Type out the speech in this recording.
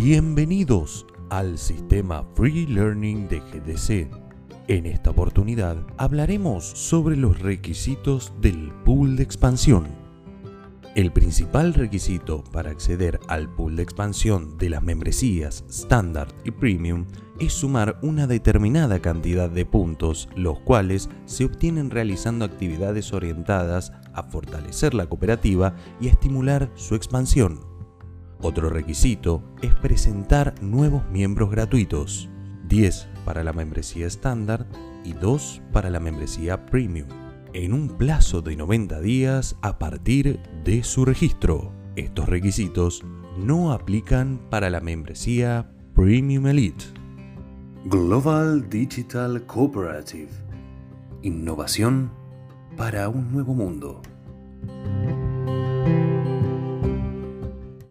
Bienvenidos al sistema Free Learning de GDC. En esta oportunidad hablaremos sobre los requisitos del pool de expansión. El principal requisito para acceder al pool de expansión de las membresías Standard y Premium es sumar una determinada cantidad de puntos, los cuales se obtienen realizando actividades orientadas a fortalecer la cooperativa y a estimular su expansión. Otro requisito es presentar nuevos miembros gratuitos, 10 para la membresía estándar y 2 para la membresía premium, en un plazo de 90 días a partir de su registro. Estos requisitos no aplican para la membresía Premium Elite. Global Digital Cooperative. Innovación para un nuevo mundo.